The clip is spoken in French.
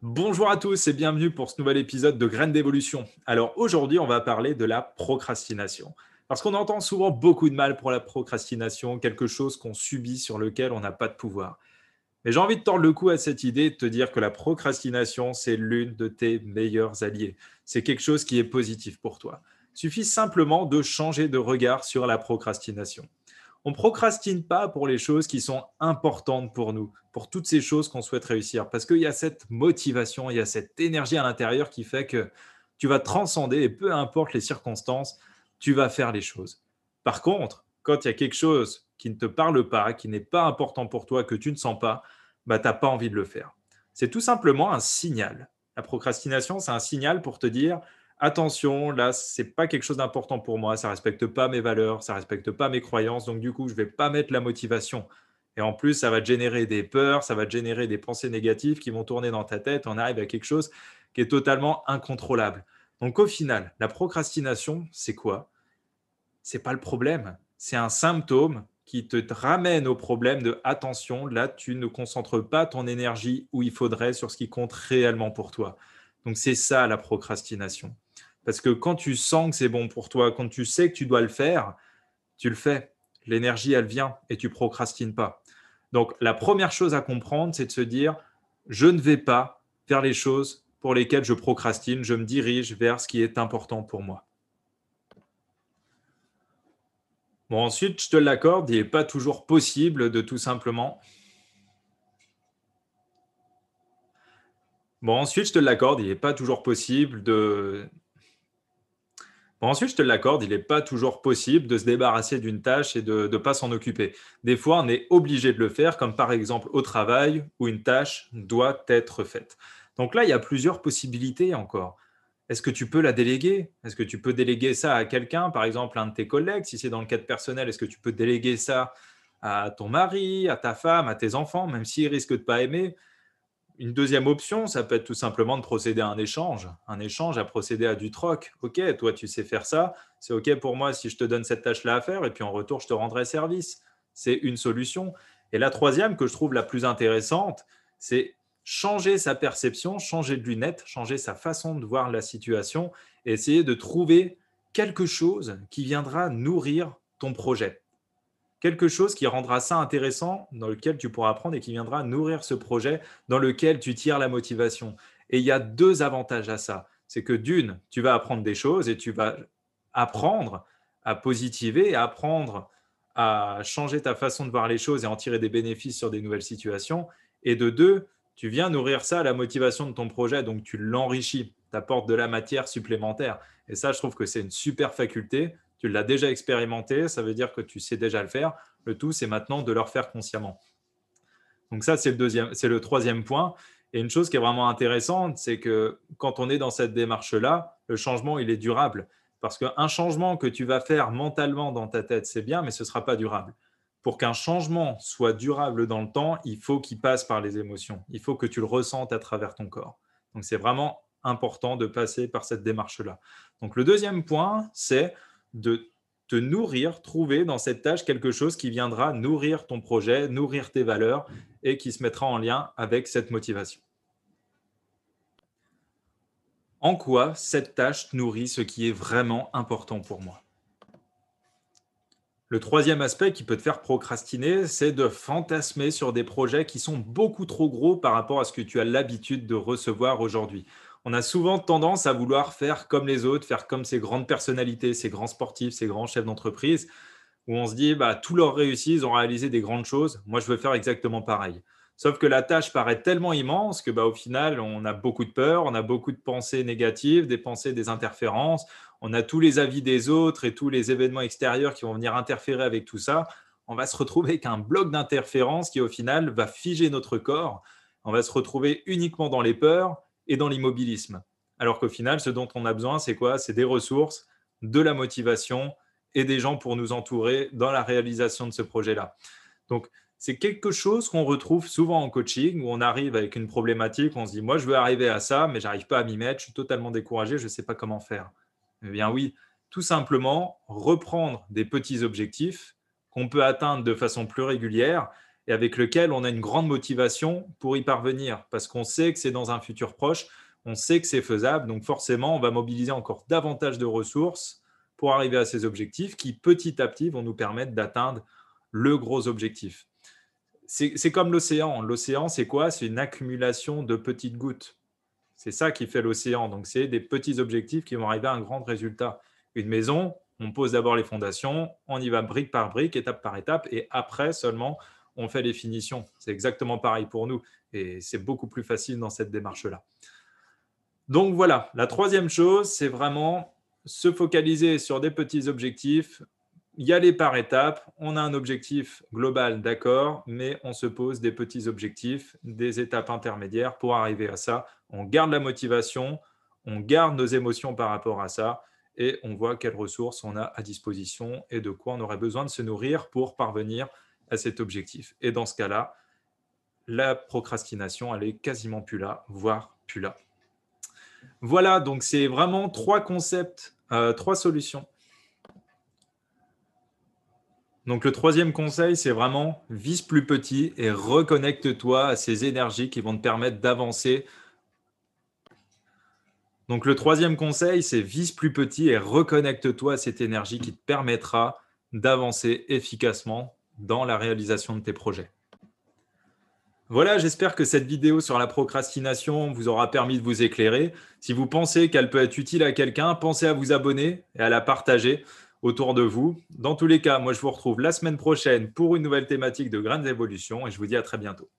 Bonjour à tous et bienvenue pour ce nouvel épisode de Graines d'évolution. Alors aujourd'hui, on va parler de la procrastination. Parce qu'on entend souvent beaucoup de mal pour la procrastination, quelque chose qu'on subit sur lequel on n'a pas de pouvoir. Mais j'ai envie de tordre le cou à cette idée de te dire que la procrastination, c'est l'une de tes meilleurs alliés. C'est quelque chose qui est positif pour toi. Il suffit simplement de changer de regard sur la procrastination on procrastine pas pour les choses qui sont importantes pour nous, pour toutes ces choses qu'on souhaite réussir, parce qu'il y a cette motivation, il y a cette énergie à l'intérieur qui fait que tu vas transcender et peu importe les circonstances, tu vas faire les choses. Par contre, quand il y a quelque chose qui ne te parle pas, qui n'est pas important pour toi, que tu ne sens pas, bah, tu n'as pas envie de le faire. C'est tout simplement un signal. La procrastination, c'est un signal pour te dire, attention, là, c'est pas quelque chose d'important pour moi, ça respecte pas mes valeurs, ça respecte pas mes croyances, donc du coup, je vais pas mettre la motivation. Et en plus, ça va générer des peurs, ça va générer des pensées négatives qui vont tourner dans ta tête. On arrive à quelque chose qui est totalement incontrôlable. Donc au final, la procrastination, c'est quoi? C'est pas le problème, c'est un symptôme qui te ramène au problème de attention, là tu ne concentres pas ton énergie où il faudrait sur ce qui compte réellement pour toi. Donc c'est ça la procrastination. Parce que quand tu sens que c'est bon pour toi, quand tu sais que tu dois le faire, tu le fais. L'énergie, elle vient et tu procrastines pas. Donc, la première chose à comprendre, c'est de se dire, je ne vais pas faire les choses pour lesquelles je procrastine, je me dirige vers ce qui est important pour moi. Bon, ensuite, je te l'accorde, il n'est pas toujours possible de tout simplement Bon, ensuite, je te l'accorde, il n'est pas toujours possible de, ensuite, je te l'accorde, il n'est pas toujours possible de se débarrasser d'une tâche et de ne pas s'en occuper. Des fois, on est obligé de le faire, comme par exemple au travail où une tâche doit être faite. Donc là, il y a plusieurs possibilités encore. Est-ce que tu peux la déléguer? Est-ce que tu peux déléguer ça à quelqu'un, par exemple un de tes collègues? Si c'est dans le cadre personnel, est-ce que tu peux déléguer ça à ton mari, à ta femme, à tes enfants, même s'ils risquent de pas aimer? Une deuxième option, ça peut être tout simplement de procéder à un échange. Un échange à procéder à du troc. Ok, toi tu sais faire ça, c'est ok pour moi si je te donne cette tâche-là à faire et puis en retour je te rendrai service. C'est une solution. Et la troisième que je trouve la plus intéressante, c'est changer sa perception, changer de lunettes, changer sa façon de voir la situation et essayer de trouver quelque chose qui viendra nourrir ton projet quelque chose qui rendra ça intéressant, dans lequel tu pourras apprendre et qui viendra nourrir ce projet dans lequel tu tires la motivation. Et il y a deux avantages à ça. C'est que d'une, tu vas apprendre des choses et tu vas apprendre à positiver, apprendre à changer ta façon de voir les choses et en tirer des bénéfices sur des nouvelles situations. Et de deux, tu viens nourrir ça à la motivation de ton projet, donc tu l'enrichis, tu apportes de la matière supplémentaire. Et ça, je trouve que c'est une super faculté tu l'as déjà expérimenté, ça veut dire que tu sais déjà le faire. Le tout, c'est maintenant de le faire consciemment. Donc ça, c'est le, deuxième, c'est le troisième point. Et une chose qui est vraiment intéressante, c'est que quand on est dans cette démarche-là, le changement, il est durable. Parce qu'un changement que tu vas faire mentalement dans ta tête, c'est bien, mais ce ne sera pas durable. Pour qu'un changement soit durable dans le temps, il faut qu'il passe par les émotions. Il faut que tu le ressentes à travers ton corps. Donc c'est vraiment important de passer par cette démarche-là. Donc le deuxième point, c'est de te nourrir, trouver dans cette tâche quelque chose qui viendra nourrir ton projet, nourrir tes valeurs et qui se mettra en lien avec cette motivation. En quoi cette tâche nourrit ce qui est vraiment important pour moi? Le troisième aspect qui peut te faire procrastiner, c'est de fantasmer sur des projets qui sont beaucoup trop gros par rapport à ce que tu as l'habitude de recevoir aujourd'hui on a souvent tendance à vouloir faire comme les autres, faire comme ces grandes personnalités, ces grands sportifs, ces grands chefs d'entreprise, où on se dit, bah, tous leur réussi, ils ont réalisé des grandes choses, moi je veux faire exactement pareil. Sauf que la tâche paraît tellement immense que bah, au final, on a beaucoup de peur, on a beaucoup de pensées négatives, des pensées, des interférences, on a tous les avis des autres et tous les événements extérieurs qui vont venir interférer avec tout ça. On va se retrouver avec un bloc d'interférences qui au final va figer notre corps. On va se retrouver uniquement dans les peurs, et dans l'immobilisme. Alors qu'au final, ce dont on a besoin, c'est quoi? C'est des ressources, de la motivation et des gens pour nous entourer dans la réalisation de ce projet-là. Donc, c'est quelque chose qu'on retrouve souvent en coaching où on arrive avec une problématique, on se dit, moi, je veux arriver à ça, mais j'arrive pas à m'y mettre, je suis totalement découragé, je ne sais pas comment faire. Eh bien oui, tout simplement reprendre des petits objectifs qu'on peut atteindre de façon plus régulière et avec lequel on a une grande motivation pour y parvenir, parce qu'on sait que c'est dans un futur proche, on sait que c'est faisable, donc forcément, on va mobiliser encore davantage de ressources pour arriver à ces objectifs qui, petit à petit, vont nous permettre d'atteindre le gros objectif. C'est comme l'océan. L'océan, c'est quoi? C'est une accumulation de petites gouttes. C'est ça qui fait l'océan. Donc, c'est des petits objectifs qui vont arriver à un grand résultat. Une maison, on pose d'abord les fondations, on y va brique par brique, étape par étape, et après seulement, on fait les finitions. C'est exactement pareil pour nous. Et c'est beaucoup plus facile dans cette démarche-là. Donc voilà, la troisième chose, c'est vraiment se focaliser sur des petits objectifs, y aller par étapes. On a un objectif global, d'accord, mais on se pose des petits objectifs, des étapes intermédiaires pour arriver à ça. On garde la motivation, on garde nos émotions par rapport à ça et on voit quelles ressources on a à disposition et de quoi on aurait besoin de se nourrir pour parvenir à cet objectif. Et dans ce cas-là, la procrastination, elle est quasiment plus là, voire plus là. Voilà, donc c'est vraiment trois concepts, euh, trois solutions. Donc le troisième conseil, c'est vraiment vise plus petit et reconnecte-toi à ces énergies qui vont te permettre d'avancer. Donc le troisième conseil, c'est vise plus petit et reconnecte-toi à cette énergie qui te permettra d'avancer efficacement dans la réalisation de tes projets. Voilà, j'espère que cette vidéo sur la procrastination vous aura permis de vous éclairer. Si vous pensez qu'elle peut être utile à quelqu'un, pensez à vous abonner et à la partager autour de vous. Dans tous les cas, moi je vous retrouve la semaine prochaine pour une nouvelle thématique de grandes évolutions et je vous dis à très bientôt.